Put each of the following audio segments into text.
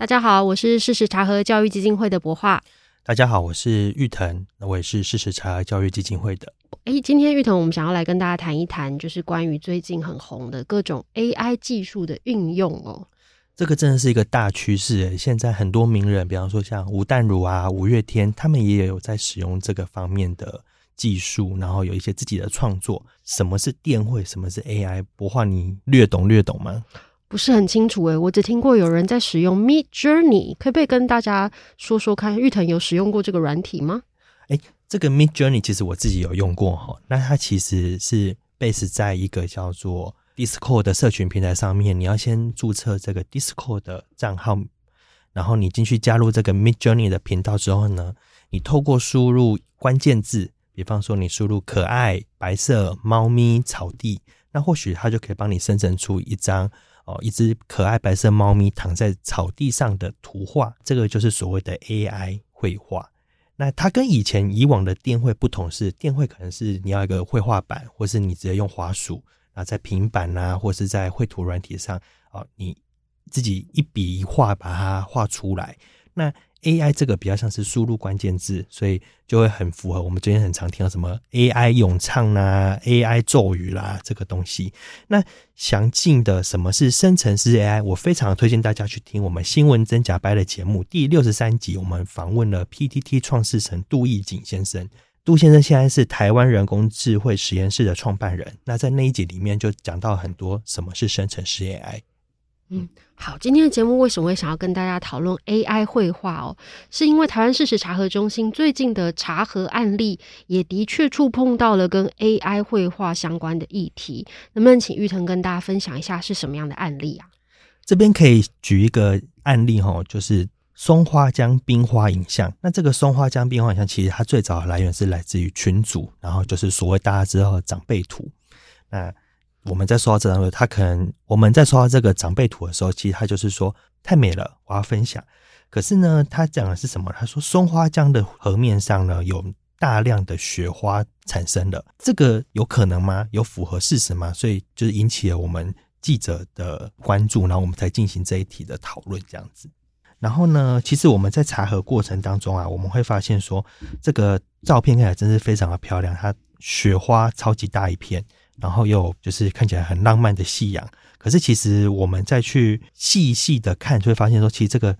大家好，我是事实茶和教育基金会的博化。大家好，我是玉腾，那我也是事实查核教育基金会的。哎，今天玉腾，我们想要来跟大家谈一谈，就是关于最近很红的各种 AI 技术的运用哦。这个真的是一个大趋势，现在很多名人，比方说像吴淡如啊、五月天，他们也有在使用这个方面的技术，然后有一些自己的创作。什么是电绘？什么是 AI？博化，你略懂略懂吗？不是很清楚诶，我只听过有人在使用 Midjourney，可不可以跟大家说说看？玉腾有使用过这个软体吗？哎，这个 Midjourney 其实我自己有用过哈，那它其实是 base 在一个叫做 Discord 的社群平台上面，你要先注册这个 Discord 的账号，然后你进去加入这个 Midjourney 的频道之后呢，你透过输入关键字，比方说你输入可爱、白色、猫咪、草地，那或许它就可以帮你生成出一张。哦，一只可爱白色猫咪躺在草地上的图画，这个就是所谓的 AI 绘画。那它跟以前以往的电绘不同，是电绘可能是你要一个绘画板，或是你直接用滑鼠，啊在平板啊，或是在绘图软体上，哦，你自己一笔一画把它画出来。那 AI 这个比较像是输入关键字，所以就会很符合我们最近很常听到什么 AI 咏唱啦、AI 咒语啦这个东西。那详尽的什么是生成式 AI，我非常推荐大家去听我们新闻真假掰的节目第六十三集，我们访问了 PTT 创世神杜义景先生。杜先生现在是台湾人工智慧实验室的创办人。那在那一集里面就讲到很多什么是生成式 AI。嗯，好，今天的节目为什么会想要跟大家讨论 AI 绘画哦？是因为台湾事实查核中心最近的查核案例也的确触碰到了跟 AI 绘画相关的议题，能不能请玉腾跟大家分享一下是什么样的案例啊？这边可以举一个案例哈，就是松花江冰花影像。那这个松花江冰花影像，其实它最早的来源是来自于群组，然后就是所谓大家知道的长辈图。那我们在刷到这张图，他可能我们在刷到这个长辈图的时候，其实他就是说太美了，我要分享。可是呢，他讲的是什么？他说松花江的河面上呢，有大量的雪花产生了，这个有可能吗？有符合事实吗？所以就是引起了我们记者的关注，然后我们才进行这一题的讨论这样子。然后呢，其实我们在查核过程当中啊，我们会发现说，这个照片看起来真是非常的漂亮，它雪花超级大一片。然后又就是看起来很浪漫的夕阳，可是其实我们再去细细的看，就会发现说，其实这个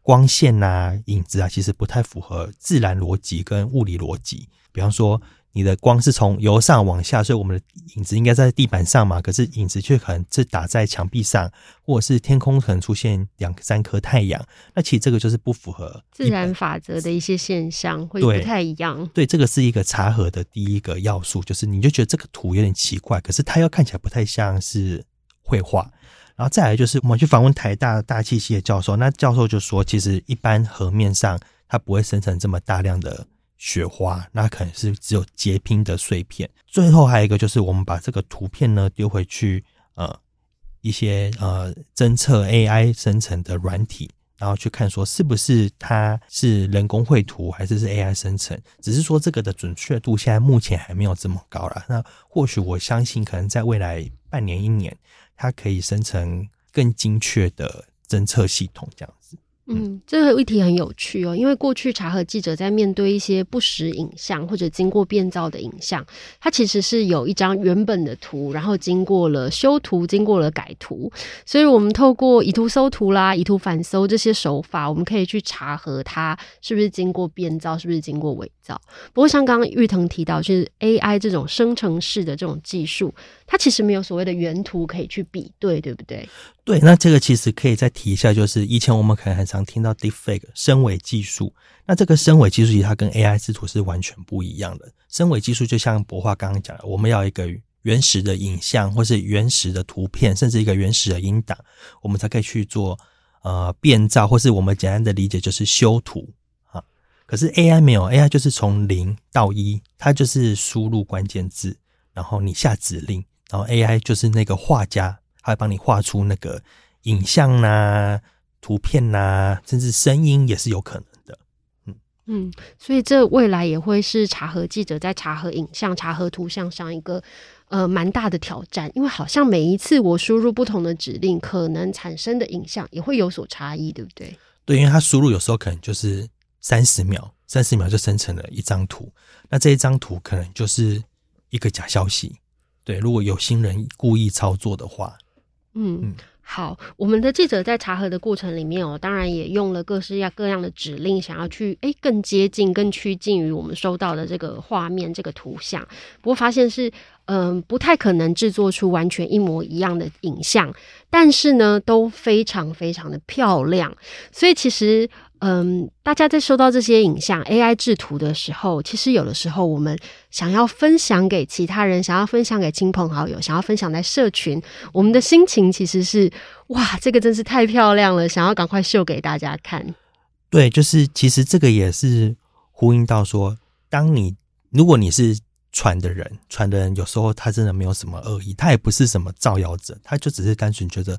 光线呐、啊、影子啊，其实不太符合自然逻辑跟物理逻辑。比方说。你的光是从由上往下，所以我们的影子应该在地板上嘛，可是影子却可能是打在墙壁上，或者是天空可能出现两三颗太阳。那其实这个就是不符合自然法则的一些现象，会不太一样。对，对，这个是一个查核的第一个要素，就是你就觉得这个图有点奇怪，可是它又看起来不太像是绘画。然后再来就是我们去访问台大大气系的教授，那教授就说，其实一般河面上它不会生成这么大量的。雪花，那可能是只有结冰的碎片。最后还有一个就是，我们把这个图片呢丢回去，呃，一些呃侦测 AI 生成的软体，然后去看说是不是它是人工绘图还是是 AI 生成。只是说这个的准确度现在目前还没有这么高啦。那或许我相信，可能在未来半年一年，它可以生成更精确的侦测系统这样。嗯，这个议题很有趣哦，因为过去查核记者在面对一些不实影像或者经过变造的影像，它其实是有一张原本的图，然后经过了修图，经过了改图，所以我们透过以图搜图啦、以图反搜这些手法，我们可以去查核它是不是经过变造，是不是经过伪造。不过像刚刚玉腾提到，就是 AI 这种生成式的这种技术，它其实没有所谓的原图可以去比对，对不对？对，那这个其实可以再提一下，就是以前我们可能很常听到 Deepfake 深伪技术，那这个深伪技术其实它跟 AI 制图是完全不一样的。深伪技术就像博化刚刚讲的，我们要一个原始的影像，或是原始的图片，甚至一个原始的音档，我们才可以去做呃变造，或是我们简单的理解就是修图啊。可是 AI 没有，AI 就是从零到一，它就是输入关键字，然后你下指令，然后 AI 就是那个画家。他会帮你画出那个影像呐、啊、图片呐、啊，甚至声音也是有可能的。嗯嗯，所以这未来也会是查核记者在查核影像、查核图像上一个呃蛮大的挑战，因为好像每一次我输入不同的指令，可能产生的影像也会有所差异，对不对？对，因为它输入有时候可能就是三十秒，三十秒就生成了一张图，那这一张图可能就是一个假消息。对，如果有心人故意操作的话。嗯，好，我们的记者在查核的过程里面哦，当然也用了各式各样的指令，想要去诶更接近、更趋近于我们收到的这个画面、这个图像。不过发现是，嗯、不太可能制作出完全一模一样的影像，但是呢，都非常非常的漂亮。所以其实。嗯，大家在收到这些影像 AI 制图的时候，其实有的时候我们想要分享给其他人，想要分享给亲朋好友，想要分享在社群，我们的心情其实是哇，这个真是太漂亮了，想要赶快秀给大家看。对，就是其实这个也是呼应到说，当你如果你是传的人，传的人有时候他真的没有什么恶意，他也不是什么造谣者，他就只是单纯觉得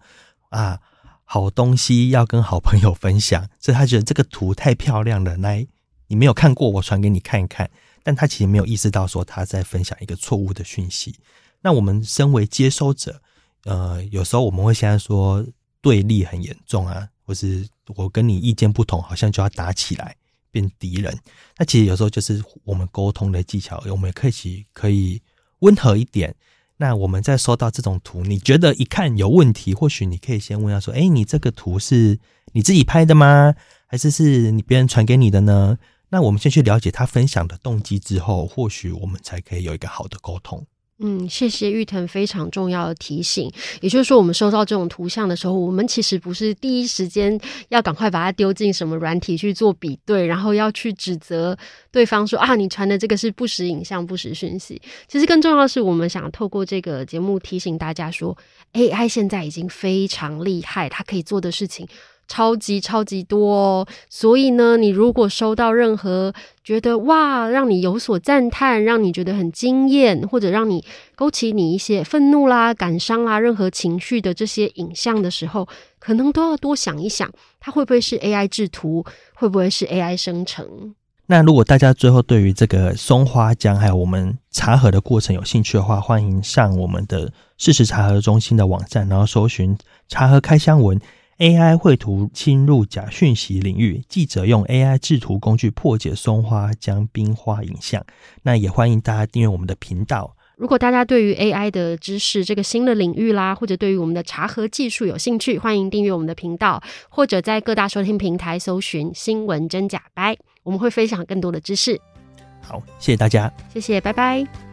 啊。好东西要跟好朋友分享，所以他觉得这个图太漂亮了，来，你没有看过，我传给你看一看。但他其实没有意识到说他在分享一个错误的讯息。那我们身为接收者，呃，有时候我们会现在说对立很严重啊，或是我跟你意见不同，好像就要打起来变敌人。那其实有时候就是我们沟通的技巧，我们也可以可以温和一点。那我们在收到这种图，你觉得一看有问题，或许你可以先问他说：“诶，你这个图是你自己拍的吗？还是是你别人传给你的呢？”那我们先去了解他分享的动机之后，或许我们才可以有一个好的沟通。嗯，谢谢玉腾非常重要的提醒。也就是说，我们收到这种图像的时候，我们其实不是第一时间要赶快把它丢进什么软体去做比对，然后要去指责对方说啊，你传的这个是不实影像、不实讯息。其实更重要的是，我们想透过这个节目提醒大家说，AI 现在已经非常厉害，它可以做的事情。超级超级多哦，所以呢，你如果收到任何觉得哇，让你有所赞叹，让你觉得很惊艳，或者让你勾起你一些愤怒啦、感伤啦、任何情绪的这些影像的时候，可能都要多想一想，它会不会是 AI 制图，会不会是 AI 生成？那如果大家最后对于这个松花江还有我们查核的过程有兴趣的话，欢迎上我们的事实查核中心的网站，然后搜寻查核开箱文。AI 绘图侵入假讯息领域，记者用 AI 制图工具破解松花江冰花影像。那也欢迎大家订阅我们的频道。如果大家对于 AI 的知识这个新的领域啦，或者对于我们的查核技术有兴趣，欢迎订阅我们的频道，或者在各大收听平台搜寻“新闻真假掰”，我们会分享更多的知识。好，谢谢大家，谢谢，拜拜。